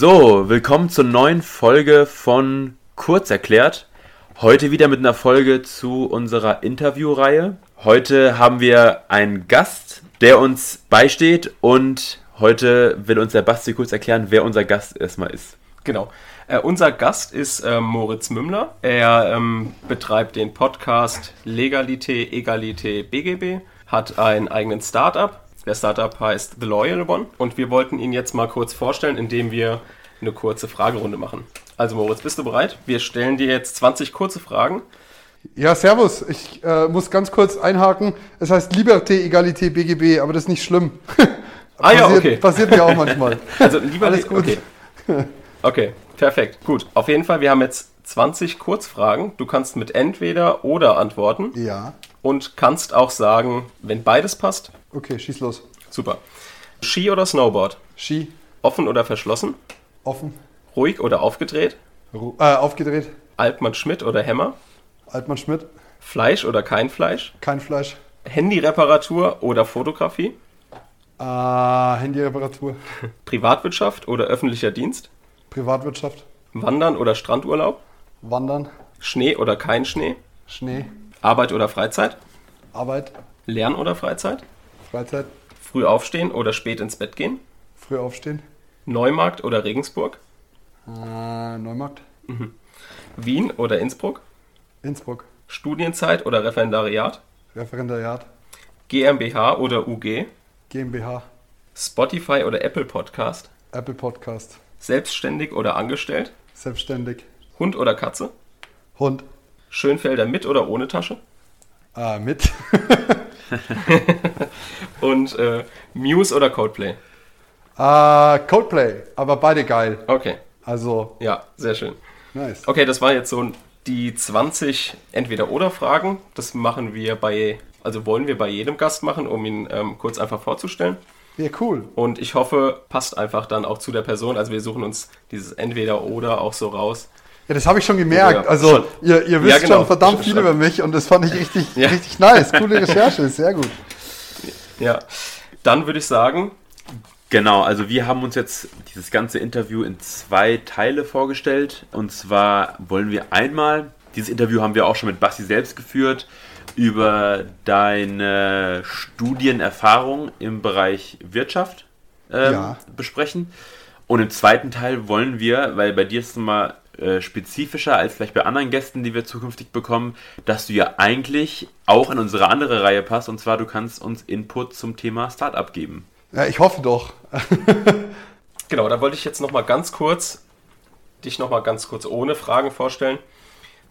So, willkommen zur neuen Folge von Kurz erklärt. Heute wieder mit einer Folge zu unserer Interviewreihe. Heute haben wir einen Gast, der uns beisteht und heute will uns der Basti kurz erklären, wer unser Gast erstmal ist. Genau. Äh, unser Gast ist äh, Moritz Mümmler. Er ähm, betreibt den Podcast Legalité, Egalité, BGB, hat einen eigenen Startup. Der Startup heißt The Loyal One und wir wollten ihn jetzt mal kurz vorstellen, indem wir eine kurze Fragerunde machen. Also Moritz, bist du bereit? Wir stellen dir jetzt 20 kurze Fragen. Ja, servus. Ich äh, muss ganz kurz einhaken. Es heißt Liberté, Egalité, BGB, aber das ist nicht schlimm. Ah ja, passiert, okay. Passiert mir auch manchmal. Also lieber Alles gut. Okay. okay, perfekt. Gut. Auf jeden Fall, wir haben jetzt 20 Kurzfragen. Du kannst mit entweder oder antworten Ja. und kannst auch sagen, wenn beides passt. Okay, schieß los. Super. Ski oder Snowboard? Ski, Offen oder verschlossen? offen, Ruhig oder aufgedreht? Ru äh, aufgedreht. Altmann Schmidt oder Hämmer? Altmann Schmidt, Fleisch oder kein Fleisch? kein Fleisch. Handyreparatur oder Fotografie? Äh, Handyreparatur, Privatwirtschaft oder öffentlicher Dienst? Privatwirtschaft, Wandern oder Strandurlaub? Wandern, Schnee oder kein Schnee? Schnee, Arbeit oder Freizeit? Arbeit, Lern oder Freizeit? Freizeit, Früh aufstehen oder spät ins Bett gehen? früh aufstehen. Neumarkt oder Regensburg? Äh, Neumarkt, Wien oder Innsbruck? Innsbruck, Studienzeit oder Referendariat? Referendariat, GmbH oder UG? GmbH, Spotify oder Apple Podcast? Apple Podcast, Selbstständig oder angestellt? selbstständig, Hund oder Katze? Hund, Schönfelder mit oder ohne Tasche? äh, mit, Und äh, Muse oder Coldplay? äh, Coldplay, aber beide geil. Okay, Also, ja, sehr schön. nice. Okay, das war jetzt so die 20 Entweder-Oder-Fragen. Das machen wir bei, also wollen wir bei jedem Gast machen, um ihn ähm, kurz einfach vorzustellen. Ja, cool. Und ich hoffe, passt einfach dann auch zu der Person. Also wir suchen uns dieses Entweder-Oder auch so raus. Ja, das habe ich schon gemerkt. Ja, also, schon. ihr, ihr wisst Ja, genau. schon verdammt viel schon. über mich und das fand ich richtig, Ja. richtig nice. Coole Recherche, sehr gut. Ja, dann würde ich sagen, Genau, also wir haben uns jetzt dieses ganze Interview in zwei Teile vorgestellt. Und zwar wollen wir einmal, dieses Interview haben wir auch schon mit Basti selbst geführt, über deine Studienerfahrung im Bereich Wirtschaft ähm, Ja. besprechen. Und im zweiten Teil wollen wir, weil bei dir ist es mal äh, spezifischer als vielleicht bei anderen Gästen, die wir zukünftig bekommen, dass du ja eigentlich auch in unsere andere Reihe passt. Und zwar, du kannst uns Input zum Thema Startup geben. Ja, ich hoffe doch. genau, da wollte ich jetzt nochmal ganz kurz, dich nochmal ganz kurz ohne Fragen vorstellen.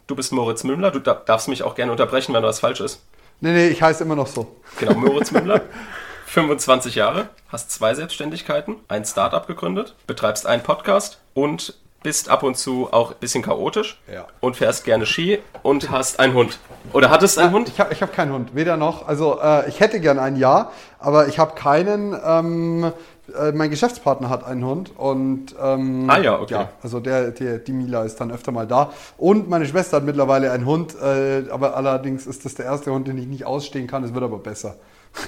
Du bist Moritz Mümmler, du da- darfst mich auch gerne unterbrechen, wenn was falsch ist. Nee, nee, ich heiße immer noch so. Genau, Moritz Mümmler, 25 Jahre, hast zwei Selbstständigkeiten, ein Startup gegründet, betreibst einen Podcast und bist ab und zu auch ein bisschen chaotisch Ja. und fährst gerne Ski und hast einen Hund. Oder hattest einen Hund? Ich habe ich hab keinen Hund, weder noch. Also, äh, ich hätte gern einen, ja, aber ich habe keinen. Ähm, äh, mein Geschäftspartner hat einen Hund und. Ähm, Ah ja, okay. Ja, also der, der, die Mila ist dann öfter mal da. Und meine Schwester hat mittlerweile einen Hund, äh, aber allerdings ist das der erste Hund, den ich nicht ausstehen kann. Es wird aber besser.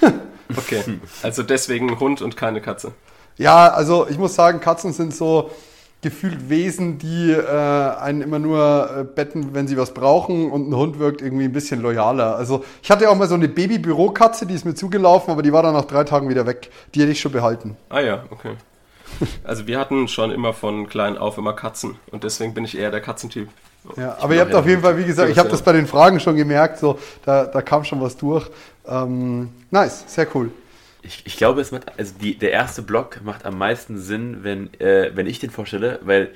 Okay, also deswegen Hund und keine Katze. Ja, also ich muss sagen, Katzen sind so gefühlt Wesen, die äh, einen immer nur äh, betten, wenn sie was brauchen und ein Hund wirkt irgendwie ein bisschen loyaler. Also ich hatte auch mal so eine Baby-Bürokatze, die ist mir zugelaufen, aber die war dann nach drei Tagen wieder weg. Die hätte ich schon behalten. Ah ja, okay. Also wir hatten schon immer von klein auf immer Katzen und deswegen bin ich eher der Katzentyp. Ja, Ich aber ihr habt auf jeden Fall, wie gesagt, ich habe das bei den Fragen schon gemerkt, so da, da kam schon was durch. Ähm, nice, sehr cool. Ich, ich glaube, es macht, also die, der erste Block macht am meisten Sinn, wenn, äh, wenn ich den vorstelle, weil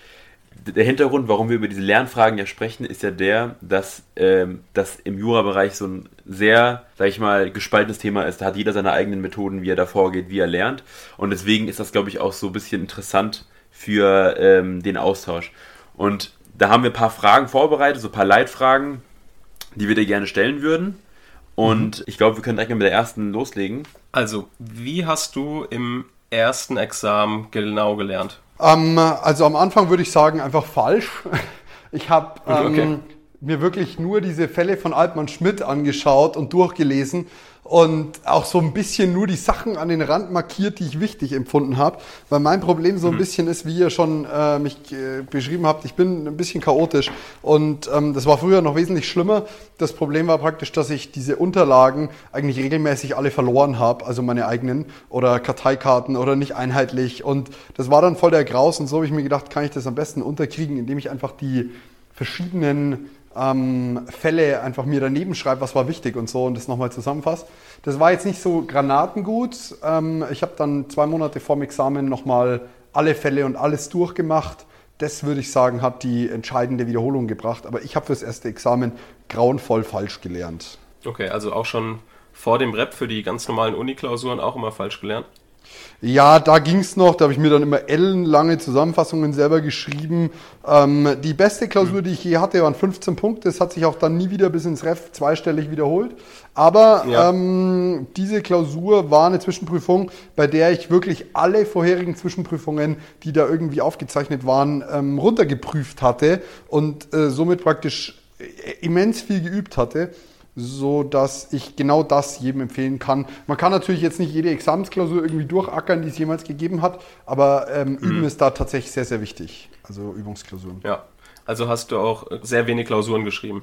der Hintergrund, warum wir über diese Lernfragen ja sprechen, ist ja der, dass ähm, das im Jura-Bereich so ein sehr, sag ich mal, gespaltenes Thema ist. Da hat jeder seine eigenen Methoden, wie er da vorgeht, wie er lernt. Und deswegen ist das, glaube ich, auch so ein bisschen interessant für ähm, den Austausch. Und da haben wir ein paar Fragen vorbereitet, so ein paar Leitfragen, die wir dir gerne stellen würden. Und ich glaube, wir können direkt mal mit der ersten loslegen. Also, wie hast du im ersten Examen genau gelernt? Ähm, also am Anfang würde ich sagen, einfach falsch. Ich habe ähm, Okay. Mir wirklich nur diese Fälle von Altmann Schmidt angeschaut und durchgelesen und auch so ein bisschen nur die Sachen an den Rand markiert, die ich wichtig empfunden habe. Weil mein Problem so ein mhm. bisschen ist, wie ihr schon äh, mich äh, beschrieben habt, ich bin ein bisschen chaotisch. Und ähm, das war früher noch wesentlich schlimmer. Das Problem war praktisch, dass ich diese Unterlagen eigentlich regelmäßig alle verloren habe, also meine eigenen oder Karteikarten oder nicht einheitlich. Und das war dann voll der Graus und so habe ich mir gedacht, kann ich das am besten unterkriegen, indem ich einfach die verschiedenen ähm, Fälle einfach mir daneben schreibe, was war wichtig und so und das nochmal zusammenfasse. Das war jetzt nicht so granatengut. Ähm, ich habe dann zwei Monate vorm Examen nochmal alle Fälle und alles durchgemacht. Das würde ich sagen, hat die entscheidende Wiederholung gebracht. Aber ich habe fürs erste Examen grauenvoll falsch gelernt. Okay, also auch schon vor dem Rep für die ganz normalen Uni-Klausuren auch immer falsch gelernt? Ja, da ging's noch. Da habe ich mir dann immer ellenlange Zusammenfassungen selber geschrieben. Ähm, die beste Klausur, die ich je hatte, waren 15 Punkte. Das hat sich auch dann nie wieder bis ins Ref zweistellig wiederholt. Aber ja. ähm, diese Klausur war eine Zwischenprüfung, bei der ich wirklich alle vorherigen Zwischenprüfungen, die da irgendwie aufgezeichnet waren, ähm, runtergeprüft hatte und äh, somit praktisch immens viel geübt hatte so dass ich genau das jedem empfehlen kann. Man kann natürlich jetzt nicht jede Examensklausur irgendwie durchackern, die es jemals gegeben hat, aber ähm, mhm. Üben ist da tatsächlich sehr, sehr wichtig. Also Übungsklausuren. Ja, also hast du auch sehr wenig Klausuren geschrieben.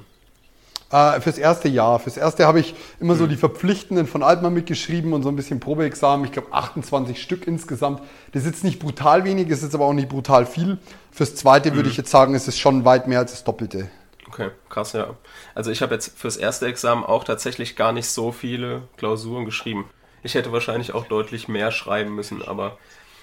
Äh, fürs erste Jahr. Fürs erste habe ich immer mhm. so die Verpflichtenden von Altmann mitgeschrieben und so ein bisschen Probeexamen. Ich glaube 28 Stück insgesamt. Das ist jetzt nicht brutal wenig, ist jetzt aber auch nicht brutal viel. Fürs zweite mhm. würde ich jetzt sagen, ist es schon weit mehr als das Doppelte. Okay, krass, ja. Also ich habe jetzt fürs erste Examen auch tatsächlich gar nicht so viele Klausuren geschrieben. Ich hätte wahrscheinlich auch deutlich mehr schreiben müssen, aber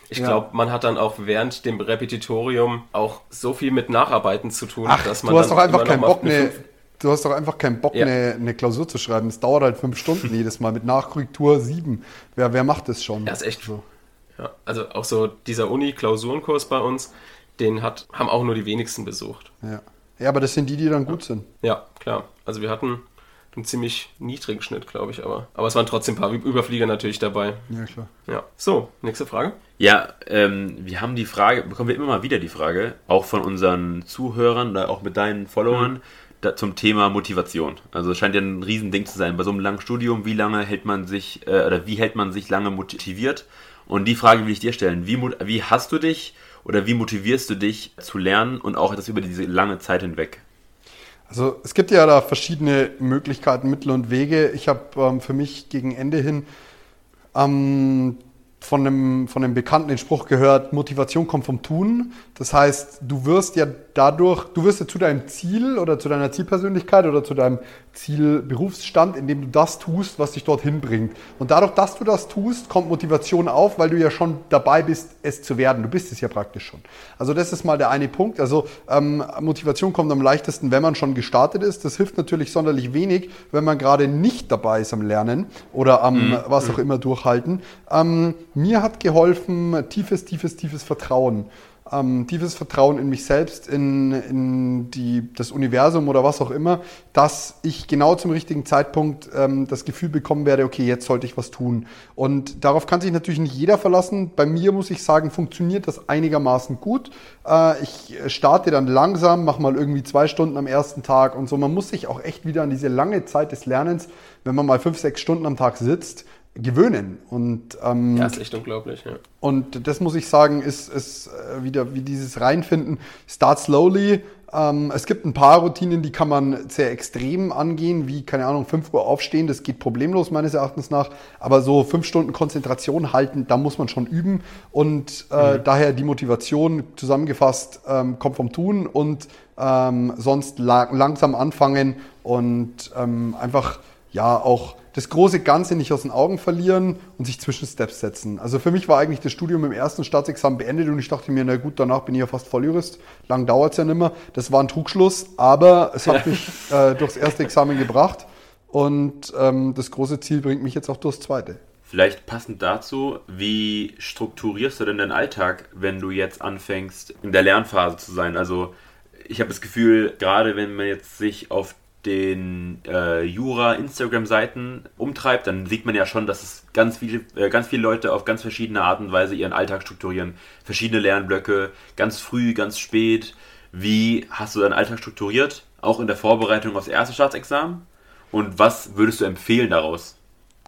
ich ja. glaube, man hat dann auch während dem Repetitorium auch so viel mit Nacharbeiten zu tun, Ach, dass man. Du hast doch einfach keinen Bock, eine, du hast doch einfach keinen Bock, ja. eine, eine, Klausur zu schreiben. Es dauert halt fünf Stunden jedes Mal mit Nachkorrektur sieben. Wer, wer macht das schon? Ja, ist echt so. Ja, also auch so dieser Uni-Klausurenkurs bei uns, den hat, haben auch nur die wenigsten besucht. Ja. Ja, aber das sind die, die dann gut sind. Ja, klar. Also wir hatten einen ziemlich niedrigen Schnitt, glaube ich, aber. Aber es waren trotzdem ein paar Überflieger natürlich dabei. Ja, klar. Ja. So, nächste Frage. Ja, ähm, wir haben die Frage, bekommen wir immer mal wieder die Frage, auch von unseren Zuhörern oder auch mit deinen Followern, mhm. da, zum Thema Motivation. Also es scheint ja ein Riesending zu sein. Bei so einem langen Studium, wie lange hält man sich, äh, oder wie hält man sich lange motiviert? Und die Frage will ich dir stellen. Wie, wie hast du dich oder wie motivierst du dich zu lernen und auch das über diese lange Zeit hinweg? Also es gibt ja da verschiedene Möglichkeiten, Mittel und Wege. Ich habe ähm, für mich gegen Ende hin ähm, von einem, von einem Bekannten den Spruch gehört, Motivation kommt vom Tun. Das heißt, du wirst ja dadurch, du wirst ja zu deinem Ziel oder zu deiner Zielpersönlichkeit oder zu deinem Zielberufsstand, indem du das tust, was dich dorthin bringt. Und dadurch, dass du das tust, kommt Motivation auf, weil du ja schon dabei bist, es zu werden. Du bist es ja praktisch schon. Also das ist mal der eine Punkt. Also ähm, Motivation kommt am leichtesten, wenn man schon gestartet ist. Das hilft natürlich sonderlich wenig, wenn man gerade nicht dabei ist am Lernen oder am mhm. was auch immer durchhalten. Ähm, mir hat geholfen tiefes, tiefes, tiefes Vertrauen ähm, tiefes Vertrauen in mich selbst, in, in die, das Universum oder was auch immer, dass ich genau zum richtigen Zeitpunkt ähm, das Gefühl bekommen werde, okay, jetzt sollte ich was tun. Und darauf kann sich natürlich nicht jeder verlassen. Bei mir muss ich sagen, funktioniert das einigermaßen gut. Äh, ich starte dann langsam, mache mal irgendwie zwei Stunden am ersten Tag und so. Man muss sich auch echt wieder an diese lange Zeit des Lernens, wenn man mal fünf, sechs Stunden am Tag sitzt, gewöhnen. Und, ähm, ja, ist echt unglaublich. Ja. Und das muss ich sagen, ist, ist äh, wieder wie dieses Reinfinden. Start slowly. Ähm, es gibt ein paar Routinen, die kann man sehr extrem angehen, wie, keine Ahnung, 5 Uhr aufstehen. Das geht problemlos meines Erachtens nach. Aber so fünf Stunden Konzentration halten, da muss man schon üben. Und äh, mhm. daher die Motivation zusammengefasst ähm, kommt vom Tun und ähm, sonst la langsam anfangen und ähm, einfach ja auch das große Ganze nicht aus den Augen verlieren und sich Zwischensteps setzen. Also für mich war eigentlich das Studium im ersten Staatsexamen beendet und ich dachte mir, na gut, danach bin ich ja fast Volljurist. Lang dauert es ja nicht mehr. Das war ein Trugschluss, aber es hat mich äh, durchs erste Examen gebracht und ähm, das große Ziel bringt mich jetzt auch durchs zweite. Vielleicht passend dazu, wie strukturierst du denn deinen Alltag, wenn du jetzt anfängst, in der Lernphase zu sein? Also ich habe das Gefühl, gerade wenn man jetzt sich auf den äh, Jura-Instagram-Seiten umtreibt, dann sieht man ja schon, dass es ganz viele, äh, ganz viele Leute auf ganz verschiedene Art und Weise ihren Alltag strukturieren. Verschiedene Lernblöcke, ganz früh, ganz spät. Wie hast du deinen Alltag strukturiert? auch in der Vorbereitung aufs erste Staatsexamen? Und was würdest du empfehlen daraus?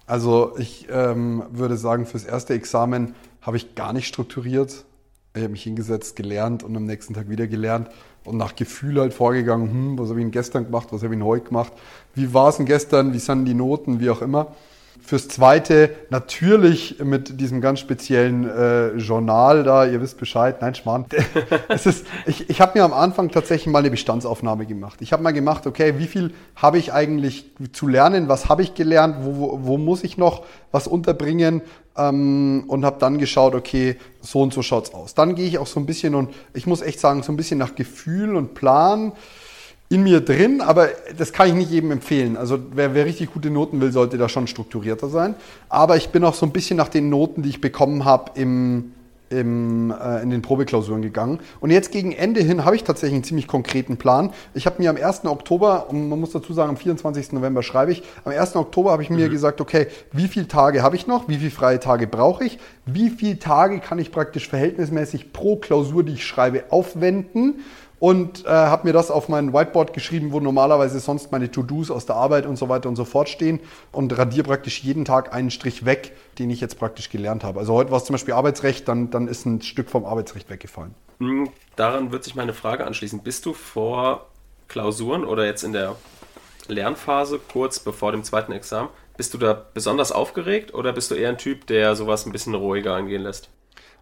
Also ich ähm, würde sagen, fürs erste Examen habe ich gar nicht strukturiert. Ich habe mich hingesetzt, gelernt und am nächsten Tag wieder gelernt und nach Gefühl halt vorgegangen, hm, was habe ich denn gestern gemacht, was habe ich denn heute gemacht, wie war es denn gestern, wie sind die Noten, wie auch immer. Fürs zweite natürlich mit diesem ganz speziellen äh, Journal da, ihr wisst Bescheid, nein, Schmarrn. es ist, ich ich habe mir am Anfang tatsächlich mal eine Bestandsaufnahme gemacht. Ich habe mal gemacht, okay, wie viel habe ich eigentlich zu lernen, was habe ich gelernt, wo, wo, wo muss ich noch was unterbringen ähm, und habe dann geschaut, okay, so und so schaut's aus. Dann gehe ich auch so ein bisschen und ich muss echt sagen, so ein bisschen nach Gefühl und Plan in mir drin, aber das kann ich nicht jedem empfehlen. Also wer, wer richtig gute Noten will, sollte da schon strukturierter sein. Aber ich bin auch so ein bisschen nach den Noten, die ich bekommen habe, im, im, äh, in den Probeklausuren gegangen. Und jetzt gegen Ende hin habe ich tatsächlich einen ziemlich konkreten Plan. Ich habe mir am 1. Oktober, und man muss dazu sagen, am 24. November schreibe ich, am 1. Oktober habe ich mir mhm. gesagt, okay, wie viele Tage habe ich noch, wie viele freie Tage brauche ich, wie viele Tage kann ich praktisch verhältnismäßig pro Klausur, die ich schreibe, aufwenden und äh, habe mir das auf mein Whiteboard geschrieben, wo normalerweise sonst meine To-Dos aus der Arbeit und so weiter und so fort stehen und radiere praktisch jeden Tag einen Strich weg, den ich jetzt praktisch gelernt habe. Also heute war es zum Beispiel Arbeitsrecht, dann, dann ist ein Stück vom Arbeitsrecht weggefallen. Hm, daran wird sich meine Frage anschließen. Bist du vor Klausuren oder jetzt in der Lernphase, kurz bevor dem zweiten Examen, bist du da besonders aufgeregt oder bist du eher ein Typ, der sowas ein bisschen ruhiger angehen lässt?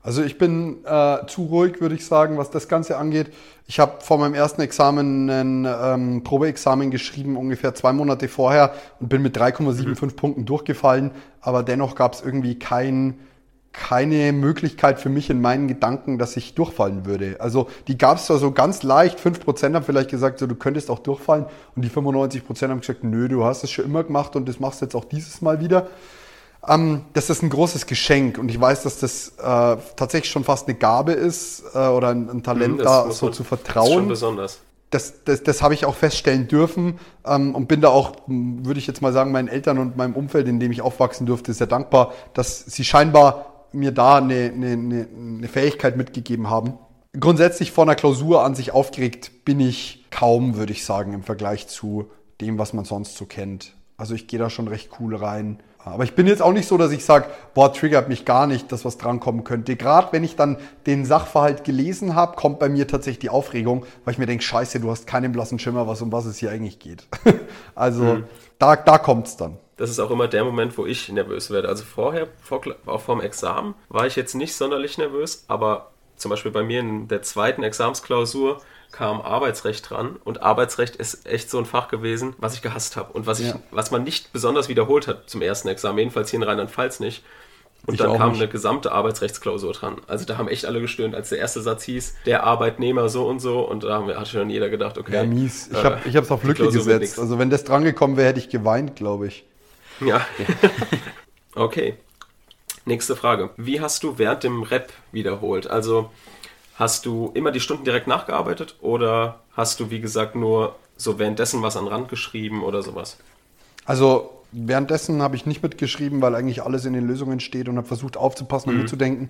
Also ich bin äh, zu ruhig, würde ich sagen, was das Ganze angeht. Ich habe vor meinem ersten Examen ein ähm, Probeexamen geschrieben, ungefähr zwei Monate vorher und bin mit 3,75 mhm. Punkten durchgefallen. Aber dennoch gab es irgendwie kein, keine Möglichkeit für mich in meinen Gedanken, dass ich durchfallen würde. Also die gab es zwar so ganz leicht, 5% haben vielleicht gesagt, so, du könntest auch durchfallen und die 95% haben gesagt, nö, du hast es schon immer gemacht und das machst du jetzt auch dieses Mal wieder. Ähm, das ist ein großes Geschenk und ich weiß, dass das äh, tatsächlich schon fast eine Gabe ist äh, oder ein, ein Talent, mhm, da so man, zu vertrauen. Das ist schon besonders. Das, das, das habe ich auch feststellen dürfen ähm, und bin da auch, würde ich jetzt mal sagen, meinen Eltern und meinem Umfeld, in dem ich aufwachsen durfte, sehr dankbar, dass sie scheinbar mir da eine, eine, eine Fähigkeit mitgegeben haben. Grundsätzlich vor einer Klausur an sich aufgeregt bin ich kaum, würde ich sagen, im Vergleich zu dem, was man sonst so kennt. Also ich gehe da schon recht cool rein. Aber ich bin jetzt auch nicht so, dass ich sage, boah, triggert mich gar nicht, dass was drankommen könnte. Gerade wenn ich dann den Sachverhalt gelesen habe, kommt bei mir tatsächlich die Aufregung, weil ich mir denke, scheiße, du hast keinen blassen Schimmer, was um was es hier eigentlich geht. also mhm. da, da kommt's dann. Das ist auch immer der Moment, wo ich nervös werde. Also vorher, vor, auch vorm Examen, war ich jetzt nicht sonderlich nervös, aber zum Beispiel bei mir in der zweiten Examsklausur kam Arbeitsrecht dran und Arbeitsrecht ist echt so ein Fach gewesen, was ich gehasst habe und was, ich, ja. was man nicht besonders wiederholt hat zum ersten Examen, jedenfalls hier in Rheinland-Pfalz nicht. Und ich dann kam nicht. eine gesamte Arbeitsrechtsklausur dran. Also da haben echt alle gestöhnt, als der erste Satz hieß, der Arbeitnehmer so und so. Und da hat schon jeder gedacht, okay. Ja, mies. Ich habe es auf Lücke gesetzt. Also wenn das dran gekommen wäre, hätte ich geweint, glaube ich. Ja. okay. Nächste Frage. Wie hast du während dem Rap wiederholt? Also Hast du immer die Stunden direkt nachgearbeitet oder hast du, wie gesagt, nur so währenddessen was an Rand geschrieben oder sowas? Also währenddessen habe ich nicht mitgeschrieben, weil eigentlich alles in den Lösungen steht und habe versucht aufzupassen und mhm. mitzudenken.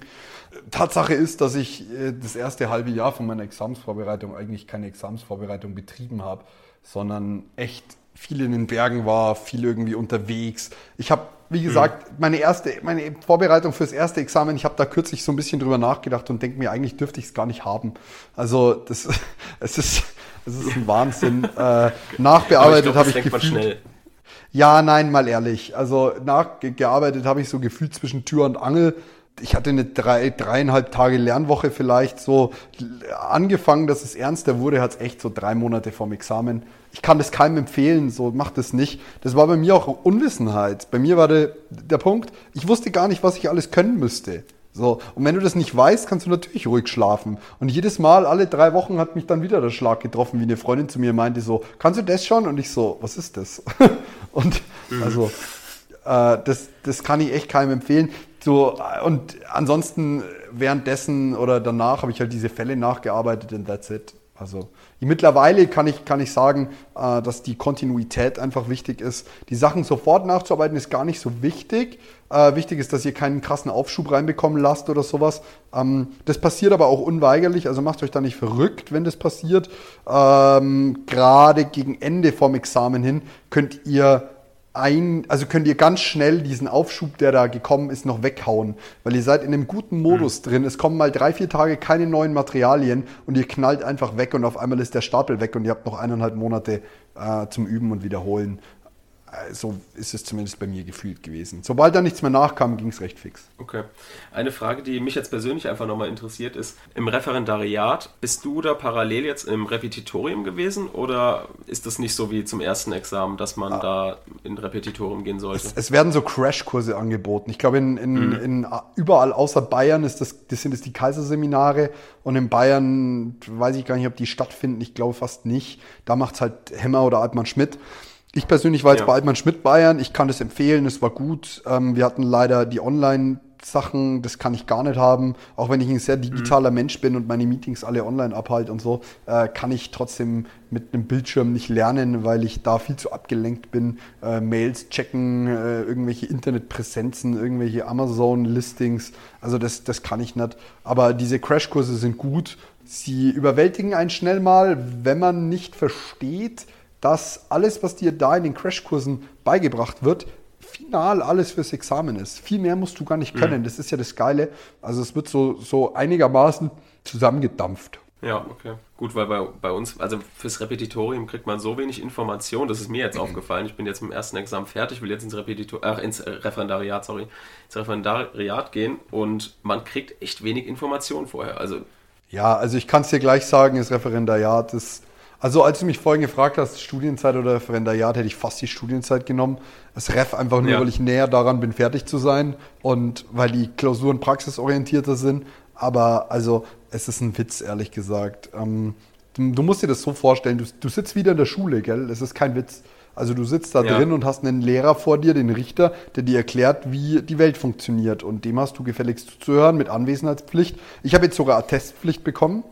Tatsache ist, dass ich äh, das erste halbe Jahr von meiner Examsvorbereitung eigentlich keine Examsvorbereitung betrieben habe, sondern echt viel in den Bergen war, viel irgendwie unterwegs. Ich habe wie gesagt, mhm. meine erste, meine Vorbereitung fürs erste Examen, ich habe da kürzlich so ein bisschen drüber nachgedacht und denke mir, eigentlich dürfte ich es gar nicht haben. Also das, es ist, es ist ein Wahnsinn. äh, nachbearbeitet habe ich gefühlt. Ja, nein, mal ehrlich. Also nachgearbeitet habe ich so gefühlt zwischen Tür und Angel ich hatte eine drei, dreieinhalb Tage Lernwoche vielleicht so angefangen, dass es ernster wurde, hat es echt so drei Monate vorm Examen. Ich kann das keinem empfehlen, so macht es nicht. Das war bei mir auch Unwissenheit. Bei mir war der, der Punkt, ich wusste gar nicht, was ich alles können müsste. So, und wenn du das nicht weißt, kannst du natürlich ruhig schlafen. Und jedes Mal, alle drei Wochen, hat mich dann wieder der Schlag getroffen, wie eine Freundin zu mir meinte, so, kannst du das schon? Und ich so, was ist das? und mhm. also, äh, das, das kann ich echt keinem empfehlen. So, und ansonsten währenddessen oder danach habe ich halt diese Fälle nachgearbeitet und that's it. Also mittlerweile kann ich, kann ich sagen, äh, dass die Kontinuität einfach wichtig ist. Die Sachen sofort nachzuarbeiten ist gar nicht so wichtig. Äh, wichtig ist, dass ihr keinen krassen Aufschub reinbekommen lasst oder sowas. Ähm, das passiert aber auch unweigerlich, also macht euch da nicht verrückt, wenn das passiert. Ähm, Gerade gegen Ende vom Examen hin könnt ihr ein, also könnt ihr ganz schnell diesen Aufschub, der da gekommen ist, noch weghauen. Weil ihr seid in einem guten Modus mhm. drin. Es kommen mal drei, vier Tage keine neuen Materialien und ihr knallt einfach weg und auf einmal ist der Stapel weg und ihr habt noch eineinhalb Monate äh, zum Üben und Wiederholen. Äh, so ist es zumindest bei mir gefühlt gewesen. Sobald da nichts mehr nachkam, ging es recht fix. Okay. Eine Frage, die mich jetzt persönlich einfach nochmal interessiert, ist: Im Referendariat, bist du da parallel jetzt im Repetitorium gewesen oder ist das nicht so wie zum ersten Examen, dass man ah. da in Repetitorium gehen sollte? Es, es werden so Crashkurse angeboten. Ich glaube, in, in, mhm. in, überall außer Bayern ist das, das sind es die Kaiserseminare und in Bayern weiß ich gar nicht, ob die stattfinden. Ich glaube fast nicht. Da macht es halt Hemmer oder Altmann Schmidt. Ich persönlich war jetzt ja. bei Altmann Schmidt Bayern. Ich kann das empfehlen, es war gut. Ähm, wir hatten leider die Online- Sachen, das kann ich gar nicht haben. Auch wenn ich ein sehr digitaler mhm. Mensch bin und meine Meetings alle online abhalte und so, äh, kann ich trotzdem mit einem Bildschirm nicht lernen, weil ich da viel zu abgelenkt bin. Äh, Mails checken, äh, irgendwelche Internetpräsenzen, irgendwelche Amazon-Listings. Also das, das kann ich nicht. Aber diese Crashkurse sind gut. Sie überwältigen einen schnell mal, wenn man nicht versteht, dass alles, was dir da in den Crashkursen beigebracht wird, final alles fürs Examen ist. Viel mehr musst du gar nicht können. Mhm. Das ist ja das Geile. Also es wird so, so einigermaßen zusammengedampft. Ja, okay. Gut, weil bei, bei uns, also fürs Repetitorium kriegt man so wenig Information, das ist mir jetzt mhm. aufgefallen. Ich bin jetzt mit dem ersten Examen fertig, will jetzt ins, Repetitor äh, ins Referendariat, sorry, ins Referendariat gehen und man kriegt echt wenig Information vorher. Also ja, also ich kann es dir gleich sagen, das Referendariat ist also als du mich vorhin gefragt hast, Studienzeit oder Referendariat, hätte ich fast die Studienzeit genommen. Das Ref einfach nur, ja. weil ich näher daran bin, fertig zu sein und weil die Klausuren praxisorientierter sind. Aber also es ist ein Witz, ehrlich gesagt. Ähm, du, du, musst dir das so vorstellen, du, du, sitzt wieder in der Schule, gell? Es ist kein Witz. Also du sitzt da ja. drin und hast einen Lehrer vor dir, den Richter, der dir erklärt, wie die Welt funktioniert. Und dem hast du gefälligst zuzuhören mit Anwesenheitspflicht. Ich habe jetzt sogar Attestpflicht bekommen.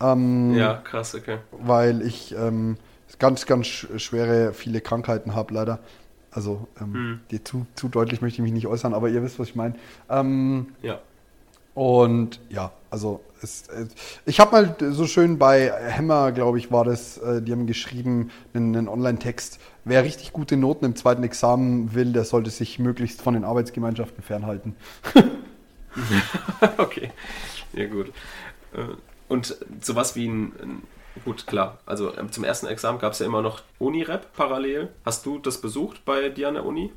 Ähm, ja, krass, okay. Weil ich ähm, ganz, ganz schwere, viele Krankheiten habe, leider. Also, ähm, hm. die, zu, zu deutlich möchte ich mich nicht äußern, aber ihr wisst, was ich meine. Ähm, ja. Und ja, also es, ich habe mal so schön bei Hammer, glaube ich, war das, äh, die haben geschrieben, einen, einen Online-Text. Wer richtig gute Noten im zweiten Examen will, der sollte sich möglichst von den Arbeitsgemeinschaften fernhalten. okay, ja gut. Und sowas wie ein, gut, klar, also ähm, zum ersten Examen gab es ja immer noch Uni-Rap parallel. Hast du das besucht bei dir an der Uni?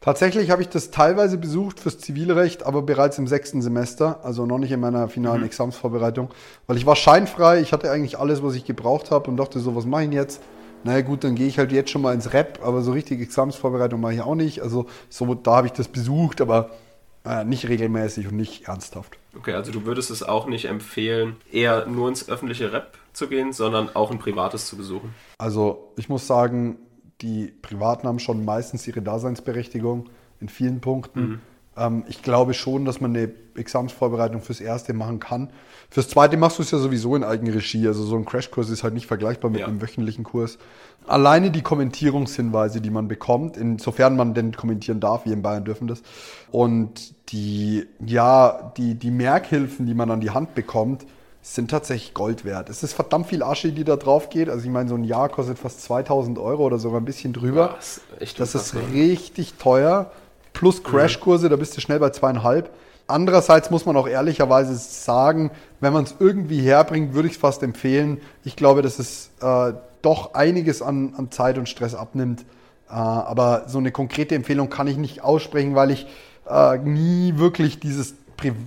Tatsächlich habe ich das teilweise besucht fürs Zivilrecht, aber bereits im sechsten Semester, also noch nicht in meiner finalen mhm. Examsvorbereitung, weil ich war scheinfrei, ich hatte eigentlich alles, was ich gebraucht habe und dachte so, was mache ich jetzt? Naja gut, dann gehe ich halt jetzt schon mal ins Rap, aber so richtig Examsvorbereitung mache ich auch nicht. Also so, da habe ich das besucht, aber äh, nicht regelmäßig und nicht ernsthaft. Okay, also du würdest es auch nicht empfehlen, eher nur ins öffentliche Rep zu gehen, sondern auch ein privates zu besuchen? Also ich muss sagen, die Privaten haben schon meistens ihre Daseinsberechtigung in vielen Punkten. Mhm. Ähm, ich glaube schon, dass man eine Examensvorbereitung fürs Erste machen kann. Fürs Zweite machst du es ja sowieso in Eigenregie. Also so ein Crashkurs ist halt nicht vergleichbar mit ja. einem wöchentlichen Kurs. Alleine die Kommentierungshinweise, die man bekommt, insofern man denn kommentieren darf, wir in Bayern dürfen das, und die, ja, die, die Merkhilfen, die man an die Hand bekommt, sind tatsächlich Gold wert. Es ist verdammt viel Asche, die da drauf geht. Also ich meine, so ein Jahr kostet fast 2000 Euro oder sogar ein bisschen drüber. das ist, das ist richtig teuer. Plus Crashkurse, da bist du schnell bei zweieinhalb. Andererseits muss man auch ehrlicherweise sagen, wenn man es irgendwie herbringt, würde ich es fast empfehlen. Ich glaube, dass es äh, doch einiges an, an, Zeit und Stress abnimmt. Äh, aber so eine konkrete Empfehlung kann ich nicht aussprechen, weil ich äh, nie wirklich dieses,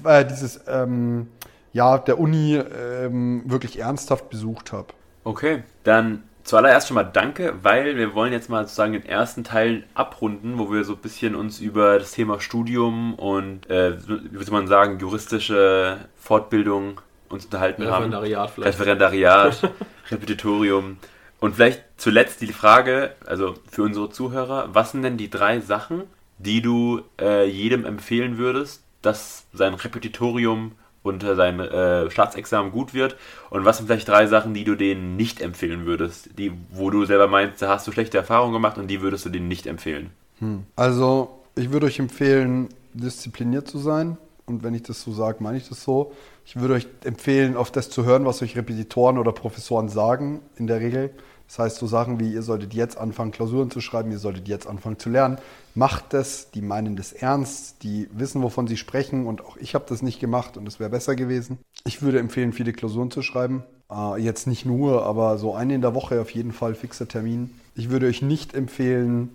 äh, dieses ähm, ja, der Uni ähm, wirklich ernsthaft besucht habe. Okay, dann zuallererst schon mal danke, weil wir wollen jetzt mal sozusagen den ersten Teil abrunden, wo wir so ein bisschen uns über das Thema Studium und, äh, wie würde man sagen, juristische Fortbildung uns unterhalten Referendariat haben. Vielleicht. Referendariat, Repetitorium. Und vielleicht zuletzt die Frage, also für unsere Zuhörer, was sind denn die drei Sachen, die du äh, jedem empfehlen würdest, dass sein Repetitorium unter sein äh, Staatsexamen gut wird? Und was sind vielleicht drei Sachen, die du denen nicht empfehlen würdest, die, wo du selber meinst, da hast du schlechte Erfahrungen gemacht und die würdest du denen nicht empfehlen? Hm. Also, ich würde euch empfehlen, diszipliniert zu sein. Und wenn ich das so sage, meine ich das so. Ich würde euch empfehlen, auf das zu hören, was euch Repetitoren oder Professoren sagen, in der Regel. Das heißt, so Sachen wie, ihr solltet jetzt anfangen, Klausuren zu schreiben, ihr solltet jetzt anfangen zu lernen. Macht das, die meinen das ernst, die wissen, wovon sie sprechen und auch ich habe das nicht gemacht und es wäre besser gewesen. Ich würde empfehlen, viele Klausuren zu schreiben. Äh, jetzt nicht nur, aber so eine in der Woche auf jeden Fall fixer Termin. Ich würde euch nicht empfehlen,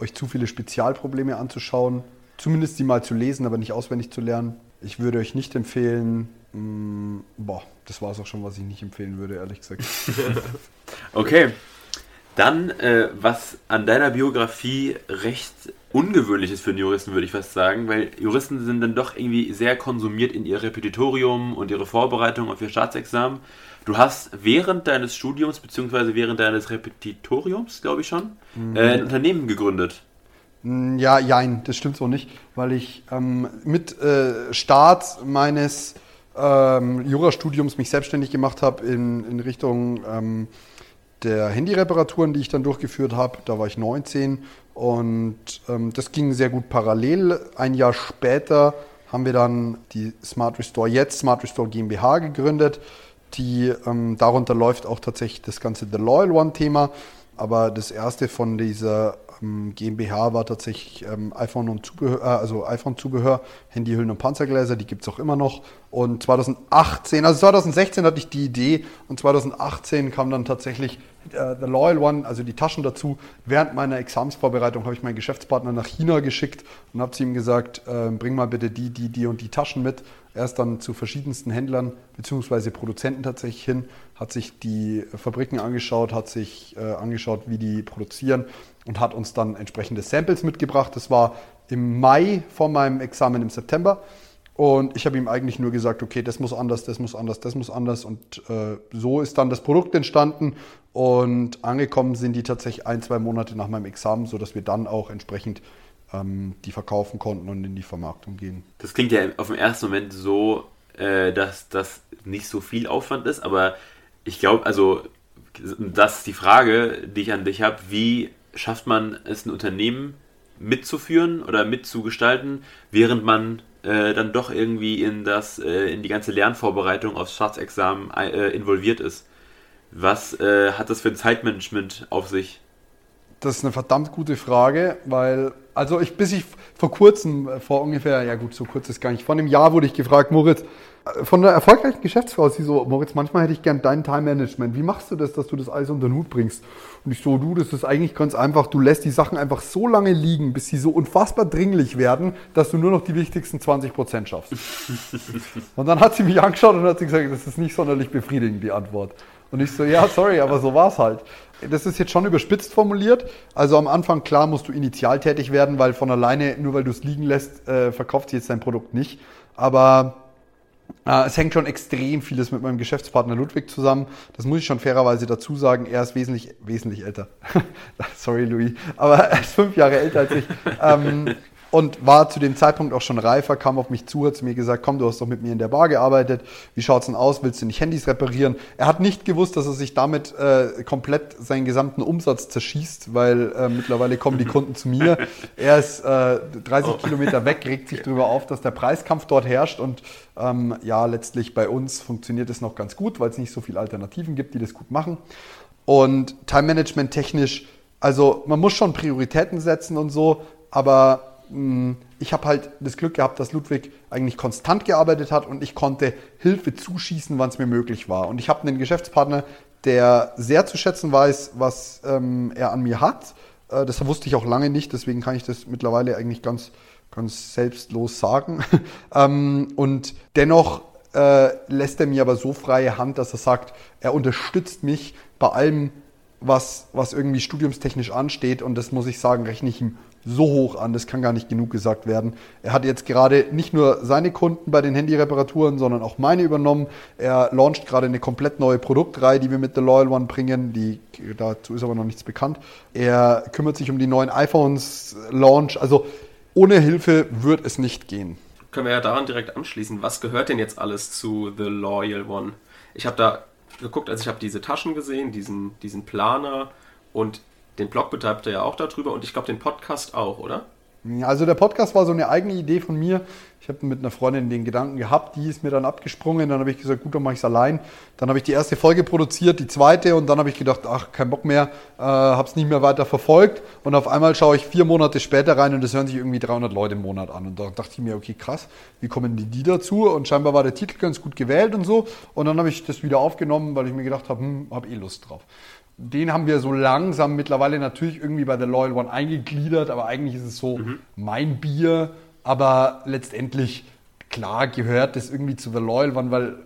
euch zu viele Spezialprobleme anzuschauen, zumindest die mal zu lesen, aber nicht auswendig zu lernen. Ich würde euch nicht empfehlen, mh, mm, boah, das war es auch schon, was ich nicht empfehlen würde, ehrlich gesagt. okay. Dann, äh, was an deiner Biografie recht ungewöhnlich ist für einen Juristen, würde ich fast sagen, weil Juristen sind dann doch irgendwie sehr konsumiert in ihr Repetitorium und ihre Vorbereitung auf ihr Staatsexamen. Du hast während deines Studiums, beziehungsweise während deines Repetitoriums, glaube ich schon, mhm. äh, ein Unternehmen gegründet. Mm, ja, jein, das stimmt so nicht, weil ich ähm, mit äh, Start meines ähm, Jurastudiums mich selbstständig gemacht habe in, in Richtung ähm, der Handyreparaturen, die ich dann durchgeführt habe. Da war ich 19 und ähm, das ging sehr gut parallel. Ein Jahr später haben wir dann die Smart Restore jetzt, Smart Restore GmbH gegründet. Die, ähm, darunter läuft auch tatsächlich das ganze The Loyal One-Thema. Aber das erste von dieser GmbH war tatsächlich ähm, iPhone und Zubehör, äh, also iPhone-Zubehör, Handyhüllen und Panzergläser, die gibt es auch immer noch. Und 2018, also 2016 hatte ich die Idee und 2018 kam dann tatsächlich äh, The Loyal One, also die Taschen dazu. Während meiner Examensvorbereitung habe ich meinen Geschäftspartner nach China geschickt und habe zu ihm gesagt, äh, bring mal bitte die, die, die und die Taschen mit. Er ist dann zu verschiedensten Händlern bzw. Produzenten tatsächlich hin, hat sich die Fabriken angeschaut, hat sich äh, angeschaut, wie die produzieren und hat uns dann entsprechende Samples mitgebracht. Das war im Mai vor meinem Examen im September. Und ich habe ihm eigentlich nur gesagt, okay, das muss anders, das muss anders, das muss anders. Und äh, so ist dann das Produkt entstanden. Und angekommen sind die tatsächlich ein, zwei Monate nach meinem Examen, sodass wir dann auch entsprechend ähm, die verkaufen konnten und in die Vermarktung gehen. Das klingt ja auf den ersten Moment so, äh, dass das nicht so viel Aufwand ist, aber ich glaube, also das ist die Frage, die ich an dich habe, wie schafft man es, ein Unternehmen mitzuführen oder mitzugestalten, während man äh, dann doch irgendwie in das äh, in die ganze Lernvorbereitung aufs Staatsexamen äh, involviert ist. Was äh, hat das für ein Zeitmanagement auf sich? Das ist eine verdammt gute Frage, weil, also ich, bis ich vor kurzem, äh, vor ungefähr, ja gut, so kurz ist gar nicht, vor einem Jahr wurde ich gefragt, Moritz, äh, von einer erfolgreichen Geschäftsfrau, sie so, Moritz, manchmal hätte ich gern dein Time-Management. Wie machst du das, dass du das alles unter den Hut bringst? Und ich so, du, das ist eigentlich ganz einfach, du lässt die Sachen einfach so lange liegen, bis sie so unfassbar dringlich werden, dass du nur noch die wichtigsten 20% schaffst. und dann hat sie mich angeschaut und hat sie gesagt, das ist nicht sonderlich befriedigend, die Antwort. Und ich so, ja, sorry, aber so war es halt. Das ist jetzt schon überspitzt formuliert. Also am Anfang, klar, musst du initial tätig werden, weil von alleine, nur weil du es liegen lässt, äh, verkauft sie jetzt dein Produkt nicht. Aber äh, es hängt schon extrem vieles mit meinem Geschäftspartner Ludwig zusammen. Das muss ich schon fairerweise dazu sagen. Er ist wesentlich, wesentlich älter. Sorry, Louis. Aber er ist fünf Jahre älter als ich. Ähm, und war zu dem Zeitpunkt auch schon reifer, kam auf mich zu, hat zu mir gesagt, komm, du hast doch mit mir in der Bar gearbeitet, wie schaut's denn aus, willst du nicht Handys reparieren? Er hat nicht gewusst, dass er sich damit äh, komplett seinen gesamten Umsatz zerschießt, weil äh, mittlerweile kommen die Kunden zu mir. Er ist äh, 30 oh. Kilometer weg, regt sich darüber auf, dass der Preiskampf dort herrscht und ähm, ja, letztlich bei uns funktioniert es noch ganz gut, weil es nicht so viele Alternativen gibt, die das gut machen. Und Time Management technisch, also man muss schon Prioritäten setzen und so, aber ich habe halt das Glück gehabt, dass Ludwig eigentlich konstant gearbeitet hat und ich konnte Hilfe zuschießen, wann es mir möglich war. Und ich habe einen Geschäftspartner, der sehr zu schätzen weiß, was ähm, er an mir hat. Äh, das wusste ich auch lange nicht, deswegen kann ich das mittlerweile eigentlich ganz, ganz selbstlos sagen. ähm, und dennoch äh, lässt er mir aber so freie Hand, dass er sagt, er unterstützt mich bei allem, was, was irgendwie studiumstechnisch ansteht. Und das muss ich sagen, rechne ich ihm so hoch an, das kann gar nicht genug gesagt werden. Er hat jetzt gerade nicht nur seine Kunden bei den Handyreparaturen, sondern auch meine übernommen. Er launcht gerade eine komplett neue Produktreihe, die wir mit The Loyal One bringen. Die, dazu ist aber noch nichts bekannt. Er kümmert sich um die neuen iPhones Launch. Also ohne Hilfe wird es nicht gehen. können wir ja daran direkt anschließen. Was gehört denn jetzt alles zu The Loyal One? Ich habe da geguckt, also ich habe diese Taschen gesehen, diesen, diesen Planer und den Blog betreibt er ja auch darüber und ich glaube den Podcast auch, oder? Also der Podcast war so eine eigene Idee von mir. Ich habe mit einer Freundin den Gedanken gehabt, die ist mir dann abgesprungen. Dann habe ich gesagt, gut, dann mache ich es allein. Dann habe ich die erste Folge produziert, die zweite und dann habe ich gedacht, ach, kein Bock mehr, äh, habe es nicht mehr weiter verfolgt. Und auf einmal schaue ich vier Monate später rein und es hören sich irgendwie 300 Leute im Monat an. Und da dachte ich mir, okay, krass, wie kommen die, die dazu? Und scheinbar war der Titel ganz gut gewählt und so. Und dann habe ich das wieder aufgenommen, weil ich mir gedacht habe, hm, habe eh Lust drauf den haben wir so langsam mittlerweile natürlich irgendwie bei The Loyal One eingegliedert, aber eigentlich ist es so mhm. mein Bier. Aber letztendlich, klar, gehört das irgendwie zu The Loyal One, weil